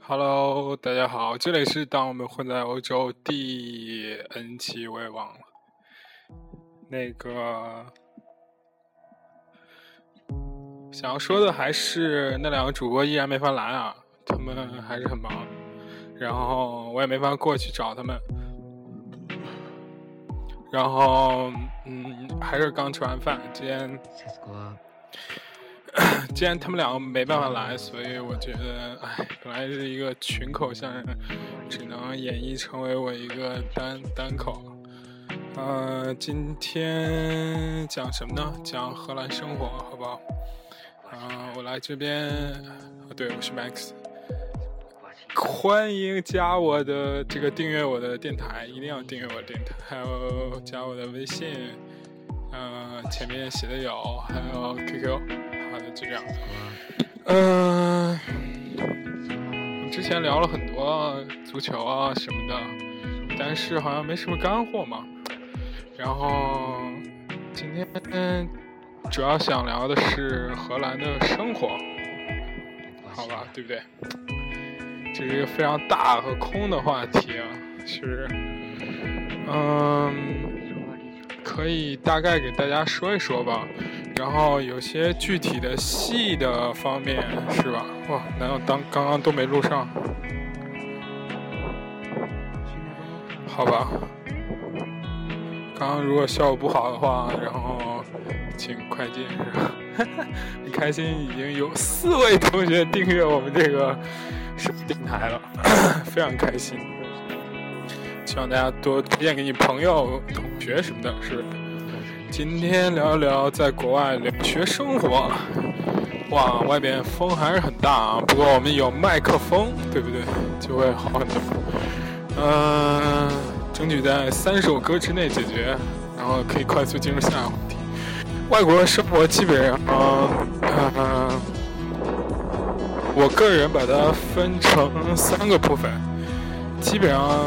Hello，大家好，这里是当我们混在欧洲第 N 期，我也忘了。那个想要说的还是那两个主播依然没法来啊，他们还是很忙，然后我也没法过去找他们。然后，嗯，还是刚吃完饭，今天。既然他们两个没办法来，所以我觉得，哎，本来是一个群口相声，只能演绎成为我一个单单口。呃，今天讲什么呢？讲荷兰生活，好不好？啊，我来这边，对，我是 Max，欢迎加我的这个订阅我的电台，一定要订阅我的电台，还有加我的微信，呃，前面写的有，还有 QQ。就这样，嗯，之前聊了很多足球啊什么的，但是好像没什么干货嘛。然后今天主要想聊的是荷兰的生活，好吧，对不对？这是一个非常大和空的话题啊，是，嗯，可以大概给大家说一说吧。然后有些具体的细的方面是吧？哇，难道当刚刚都没录上？好吧，刚刚如果效果不好的话，然后请快进是吧？很开心，已经有四位同学订阅我们这个视频电台了，非常开心。希望大家多推荐给你朋友、同学什么的，是。今天聊一聊在国外留学生活。哇，外边风还是很大啊，不过我们有麦克风，对不对？就会好很多。嗯，争取在三首歌之内解决，然后可以快速进入下一个话题。外国生活基本上，嗯，我个人把它分成三个部分。基本上，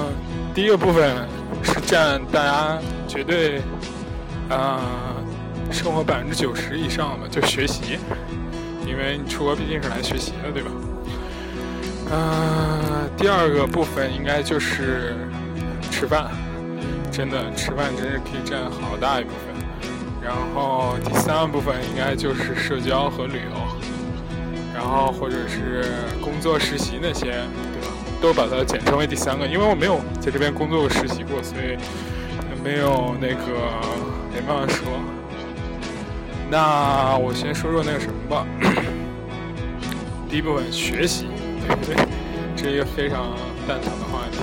第一个部分是占大家绝对。啊，生活百分之九十以上的就学习，因为你出国毕竟是来学习的，对吧？嗯，第二个部分应该就是吃饭，真的吃饭真是可以占好大一部分。然后第三个部分应该就是社交和旅游，然后或者是工作实习那些，对吧？都把它简称为第三个，因为我没有在这边工作过实习过，所以没有那个。没办法说，那我先说说那个什么吧。第一部分学习，对不对？这是一个非常蛋疼的话题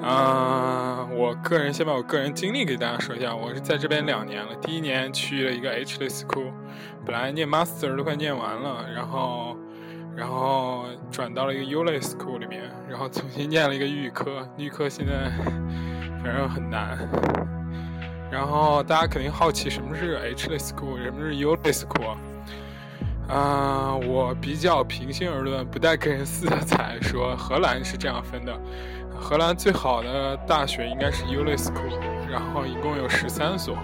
啊。啊，我个人先把我个人经历给大家说一下。我是在这边两年了，第一年去了一个 H 类 school，本来念 master 都快念完了，然后，然后转到了一个 U 类 school 里面，然后重新念了一个预科，预科现在 反正很难。然后大家肯定好奇什么是 H 类 school，什么是 U 类 school？啊，我比较平心而论，不带个人色彩，说荷兰是这样分的：荷兰最好的大学应该是 U 类 school，然后一共有十三所，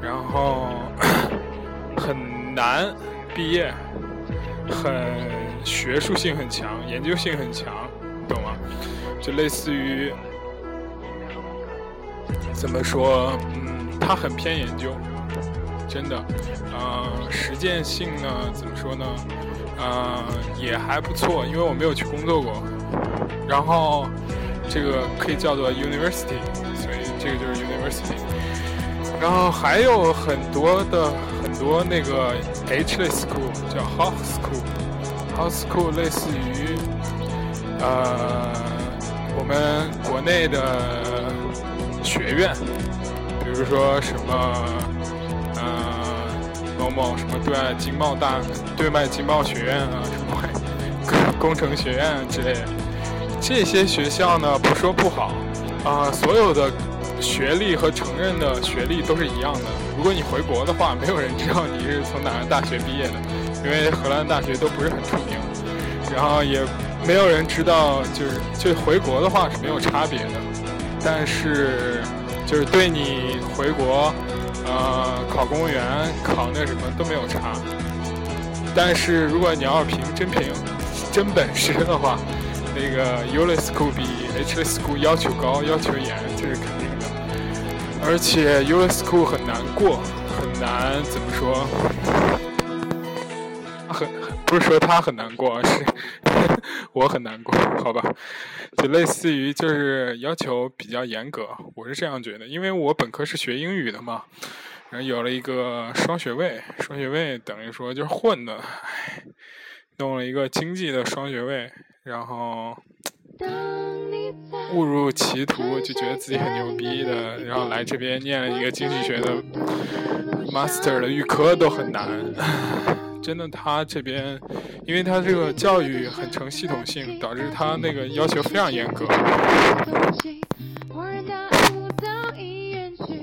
然后很难毕业，很学术性很强，研究性很强，懂吗？就类似于。怎么说？嗯，它很偏研究，真的。呃，实践性呢？怎么说呢？呃，也还不错，因为我没有去工作过。然后，这个可以叫做 university，所以这个就是 university。然后还有很多的很多那个 H 类 school，叫 house school，house school 类似于呃我们国内的。学院，比如说什么，呃，某某什么对外经贸大对外经贸学院啊，什么工程学院之类的，这些学校呢，不说不好，啊，所有的学历和承认的学历都是一样的。如果你回国的话，没有人知道你是从哪个大学毕业的，因为荷兰大学都不是很出名，然后也没有人知道，就是就回国的话是没有差别的。但是，就是对你回国，呃，考公务员、考那什么都没有差。但是如果你要凭真凭真本事的话，那个 u l i School 比 H l School 要求高，要求严，这是肯定的。而且 u l i School 很难过，很难怎么说？不是说他很难过，是 我很难过，好吧？就类似于就是要求比较严格，我是这样觉得，因为我本科是学英语的嘛，然后有了一个双学位，双学位等于说就是混的，唉，弄了一个经济的双学位。然后误入歧途，就觉得自己很牛逼的，然后来这边念了一个经济学的 master 的预科都很难，真的，他这边，因为他这个教育很成系统性，导致他那个要求非常严格。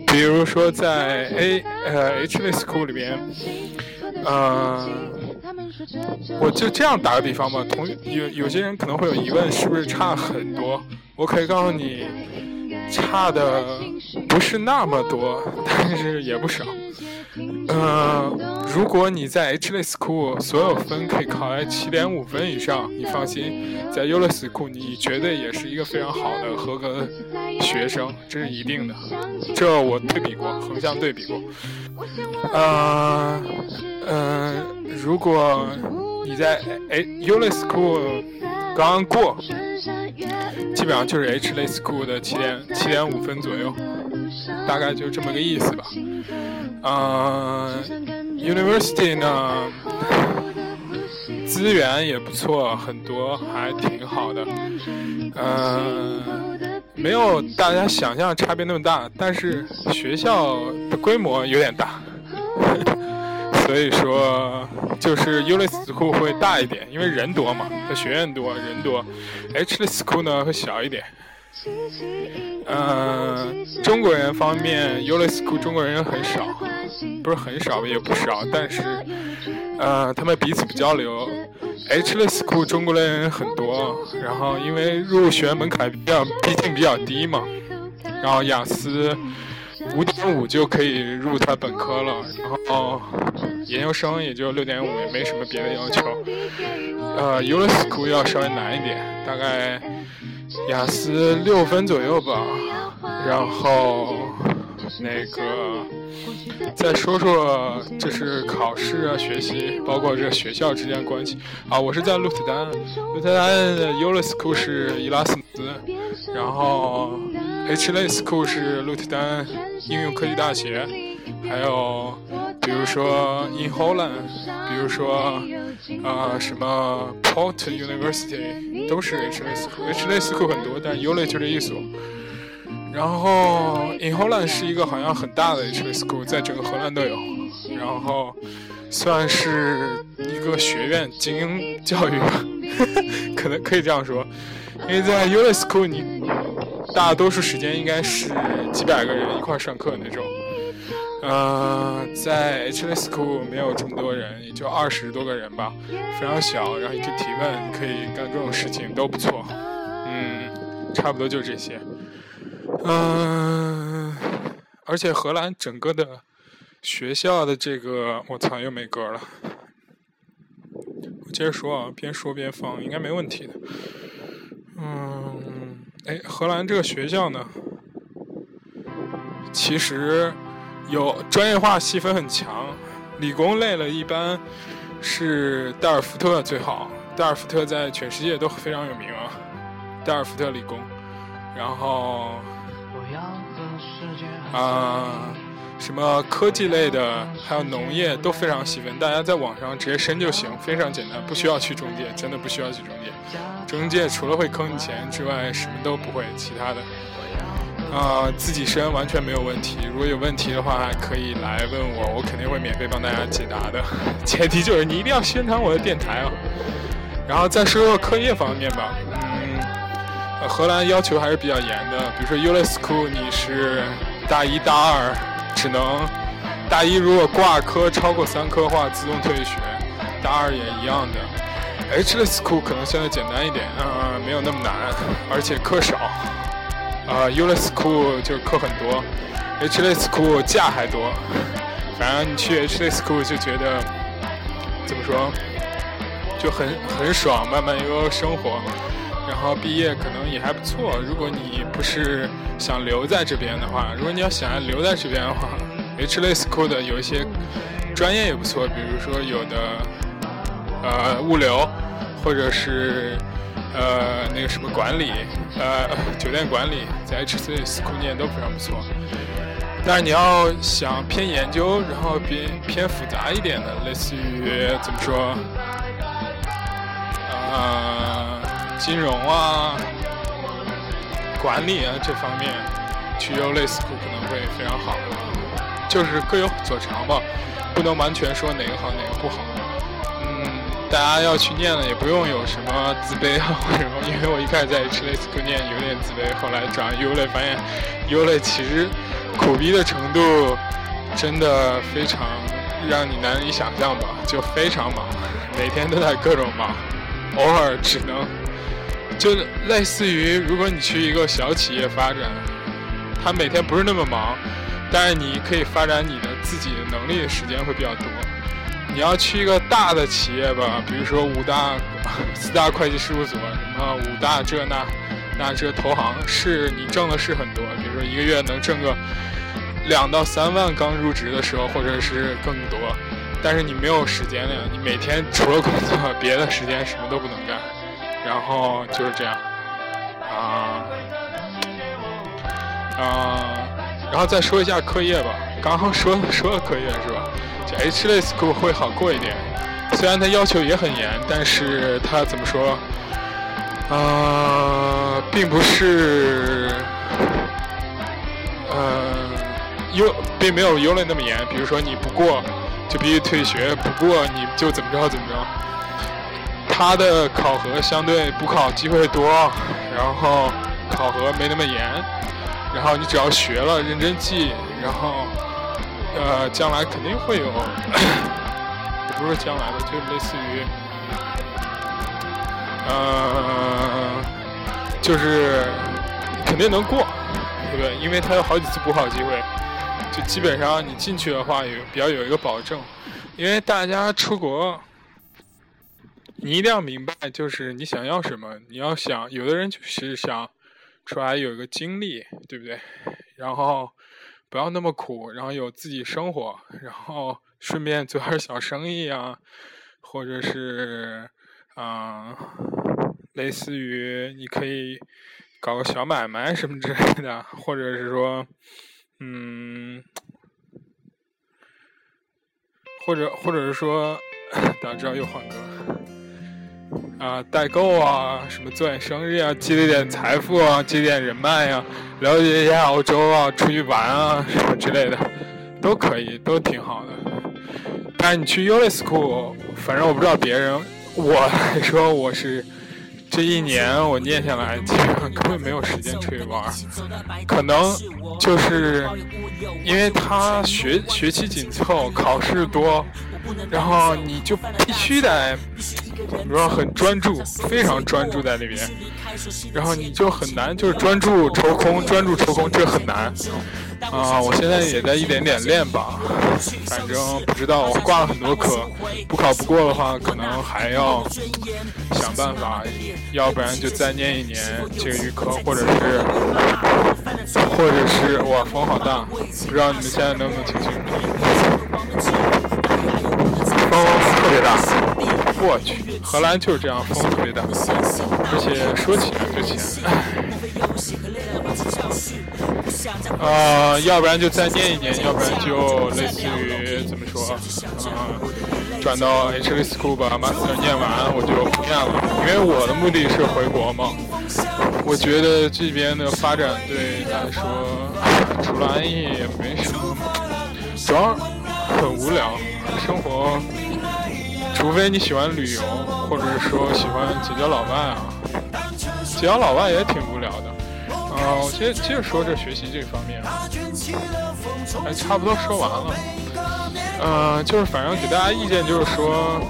比如说在 A 呃 H L School 里边，呃。我就这样打个比方吧，同有有些人可能会有疑问，是不是差很多？我可以告诉你，差的不是那么多，但是也不少。嗯，如果你在 H L School 所有分可以考在七点五分以上，你放心，在 U L School 你绝对也是一个非常好的合格学生，这是一定的。这我对比过，横向对比过。啊，嗯，如果你在 U L School 刚过，基本上就是 H L School 的七点七点五分左右，大概就这么个意思吧。呃，University 呢，资源也不错，很多还挺好的。呃，没有大家想象差别那么大，但是学校的规模有点大，所以说就是 u l i School 会大一点，因为人多嘛，它学院多，人多。H School 呢会小一点。嗯，中国人方面 u l i School 中国人很少，不是很少也不少，但是，呃，他们彼此不交流。H l School 中国的人很多，然后因为入学门槛比较，毕竟比较低嘛，然后雅思五点五就可以入他本科了，然后研究生也就六点五，也没什么别的要求。呃 u l i School 要稍微难一点，大概。雅思六分左右吧，然后那个再说说就是考试啊、学习，包括这学校之间关系啊。我是在鹿特丹，鹿特丹的 u l i School 是伊拉斯姆斯，然后 H L School 是鹿特丹应用科技大学，还有比如说 In Holland，比如说。啊，什么 Port University 都是 H L School，H L School 很多，但 U L 就这一所。然后 In Holland 是一个好像很大的 H L School，在整个荷兰都有。然后算是一个学院精英教育吧，可能可以这样说。因为在 U L School，你大多数时间应该是几百个人一块上课那种。呃，在 H L School 没有这么多人，也就二十多个人吧，非常小。然后你可以提问，可以干各种事情，都不错。嗯，差不多就这些。嗯，而且荷兰整个的学校的这个，我操，又没歌了。我接着说啊，边说边放，应该没问题的。嗯，哎，荷兰这个学校呢，其实。有专业化细分很强，理工类的一般是戴尔福特最好，戴尔福特在全世界都非常有名啊，戴尔福特理工，然后啊什么科技类的，还有农业都非常细分，大家在网上直接申就行，非常简单，不需要去中介，真的不需要去中介，中介除了会坑你钱之外什么都不会，其他的。啊，自己申完全没有问题。如果有问题的话，可以来问我，我肯定会免费帮大家解答的。前提就是你一定要宣传我的电台啊。然后再说说课业方面吧，嗯，荷兰要求还是比较严的。比如说 u l i School，你是大一、大二只能大一如果挂科超过三科的话，自动退学。大二也一样的。H L School 可能相对简单一点，啊，没有那么难，而且课少。啊 u l i School 就课很多，H L School 假还多。反正你去 H L School 就觉得怎么说，就很很爽，慢慢悠悠生活。然后毕业可能也还不错。如果你不是想留在这边的话，如果你要想要留在这边的话，H 类 school 的有一些专业也不错，比如说有的呃物流，或者是呃那个什么管理，呃酒店管理，在 H 类 school 念都非常不错。但是你要想偏研究，然后偏偏复杂一点的，类似于怎么说，呃。金融啊，管理啊这方面，去 U 类 school 可能会非常好，就是各有所长吧，不能完全说哪个好哪个不好。嗯，大家要去念了也不用有什么自卑啊或者什么，因为我一开始在 H 类 school 念有点自卑，后来转 U 类发现 U 类其实苦逼的程度真的非常让你难以想象吧，就非常忙，每天都在各种忙，偶尔只能。就类似于，如果你去一个小企业发展，他每天不是那么忙，但是你可以发展你的自己的能力的时间会比较多。你要去一个大的企业吧，比如说五大、四大会计事务所，什么五大这那那这投行，是你挣的是很多，比如说一个月能挣个两到三万，刚入职的时候，或者是更多，但是你没有时间了呀，你每天除了工作，别的时间什么都不能干。然后就是这样，啊，啊，然后再说一下课业吧。刚刚说 说了课业是吧？就 H 类 school 会好过一点，虽然它要求也很严，但是它怎么说？啊，并不是，呃，U 并没有 U 类那么严。比如说你不过就必须退学，不过你就怎么着怎么着。他的考核相对补考机会多，然后考核没那么严，然后你只要学了认真记，然后呃将来肯定会有，不是将来的，就类似于呃就是肯定能过，对不对？因为他有好几次补考机会，就基本上你进去的话有比较有一个保证，因为大家出国。你一定要明白，就是你想要什么。你要想，有的人就是想出来有一个经历，对不对？然后不要那么苦，然后有自己生活，然后顺便做点小生意啊，或者是啊，类似于你可以搞个小买卖什么之类的，或者是说，嗯，或者或者是说，大家知道又换歌。啊，代购啊，什么做点生意啊，积累点财富啊，积累点人脉啊，了解一下欧洲啊，出去玩啊，什么之类的，都可以，都挺好的。但是你去 U School，反正我不知道别人，我来说我是这一年我念下来，基本上根本没有时间出去玩，可能就是因为他学学期紧凑，考试多，然后你就必须得。怎么说很专注，非常专注在那边，然后你就很难，就是专注抽空，专注抽空，这很难啊！我现在也在一点点练吧，反正不知道，我挂了很多科，不考不过的话，可能还要想办法，要不然就再念一年这个预科，或者是，或者是哇，风好大，不知道你们现在能不能听清楚？特别大。我去，荷兰就是这样，风特别大，而且说起来之前，呃，要不然就再念一年，要不然就类似于怎么说，呃，转到 H L School 吧，Master 念完我就不念了，因为我的目的是回国嘛。我觉得这边的发展对来说，除了安逸也没什么，主要很无聊，生活。除非你喜欢旅游，或者是说喜欢结交老外啊，结交老外也挺无聊的。啊，我接接着说这学习这方面，哎，差不多说完了。嗯，就是反正给大家意见就是说，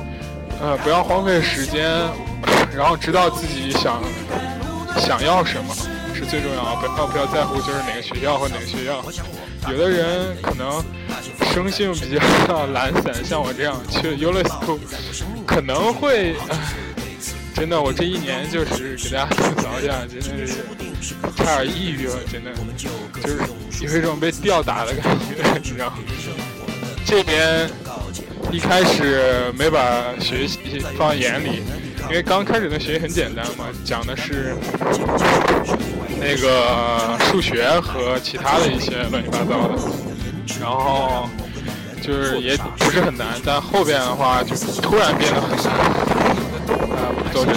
呃，不要荒废时间，然后知道自己想想要什么，是最重要，不要不要在乎就是哪个学校或哪个学校。有的人可能生性比较 懒散，像我这样去 u l i s c o 可能会，真的，我这一年就是给大家吐槽一下，真的是差点抑郁了，真的，就是有一种被吊打的感觉，你知道吗。这边一开始没把学习放眼里，因为刚开始的学习很简单嘛，讲的是那个数学和其他的一些乱七八糟的，然后就是也不是很难，但后边的话就突然变得很难。啊，走这，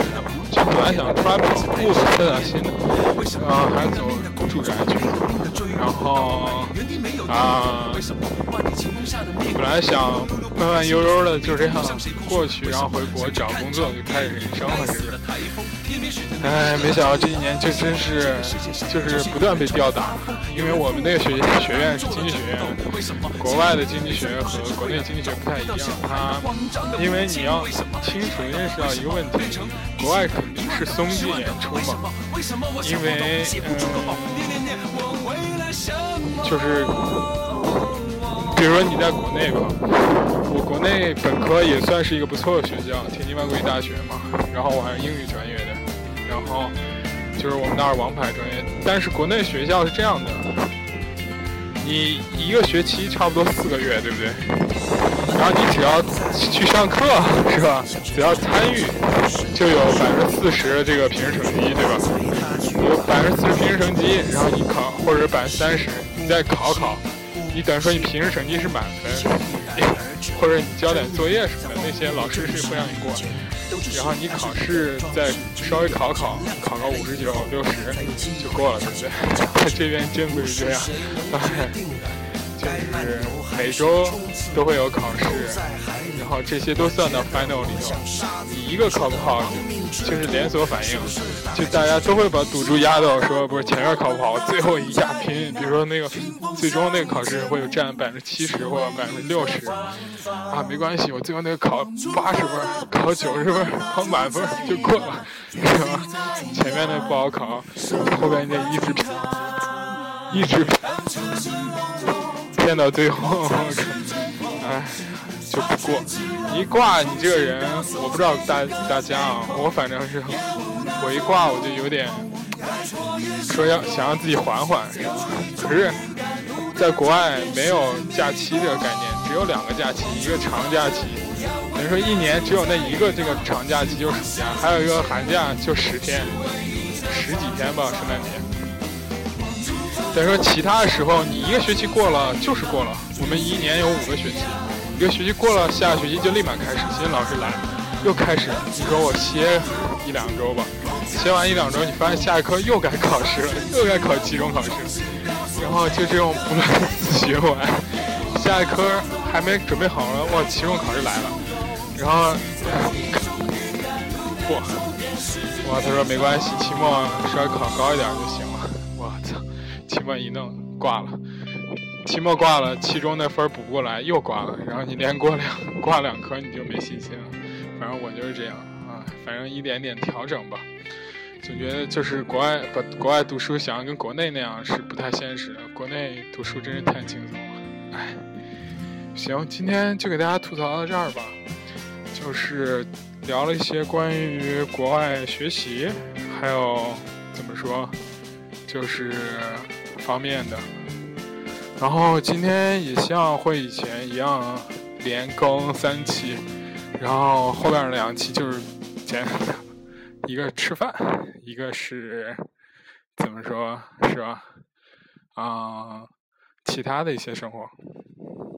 就本来想突然跑步的散散心，啊，还是走住宅去，然后啊。本来想慢慢悠悠的就这样过去，然后回国找工作，就开始人生了，是不是？哎，没想到这一年就真是就是不断被吊打，因为我们那个学学院是经济学院，国外的经济学和国内经济学不太一样。它因为你要清楚认识到一个问题，国外肯定是松进演出嘛，因为嗯，就是。比如说你在国内吧，我国内本科也算是一个不错的学校，天津外国语大学嘛。然后我还是英语专业的，然后就是我们那儿王牌专业。但是国内学校是这样的，你一个学期差不多四个月，对不对？然后你只要去上课，是吧？只要参与，就有百分之四十这个平时成绩，对吧？有百分之四十平时成绩，然后你考，或者百分之三十，你再考考。你等于说你平时成绩是满分，或者你交点作业什么的，那些老师是会让你过的。然后你考试再稍微考考，考个五十九、六十就过了，对不对？这边真不是这样，就是每周都会有考试。然后这些都算到 final 里头，你一个考不好，就是连锁反应，就大家都会把赌注压到说，不是前面考不好，最后一下拼。比如说那个最终那个考试会有占百分之七十或百分之六十，啊，没关系，我最后那个考八十分，考九十分，考满分就过了，是吧？前面那不好考，后边那一直拼，一直拼到最后，哎。就不过，一挂你这个人，我不知道大大家啊，我反正是，我一挂我就有点说要想让自己缓缓，可是，在国外没有假期这个概念，只有两个假期，一个长假期，等于说一年只有那一个这个长假期就是暑假，还有一个寒假就十天，十几天吧，圣诞节。等于说其他的时候你一个学期过了就是过了，我们一年有五个学期。这个学期过了，下学期就立马开始，新老师来，又开始。你说我歇一两周吧，歇完一两周，你发现下一科又该考试了，又该考期中考试，然后就这种不断自循环。下一科还没准备好了，哇，期中考试来了，然后不，哇，他说没关系，期末稍微考高一点就行了。我操，期末一弄挂了。期末挂了，期中那分补不过来，又挂了。然后你连过两 挂两科，你就没信心了。反正我就是这样啊，反正一点点调整吧。总觉得就是国外把国外读书想要跟国内那样是不太现实的。国内读书真是太轻松了，哎。行，今天就给大家吐槽到这儿吧。就是聊了一些关于国外学习，还有怎么说，就是方面的。然后今天也像会以前一样连更三期，然后后边两期就是简，一个吃饭，一个是怎么说，是吧？啊，其他的一些生活。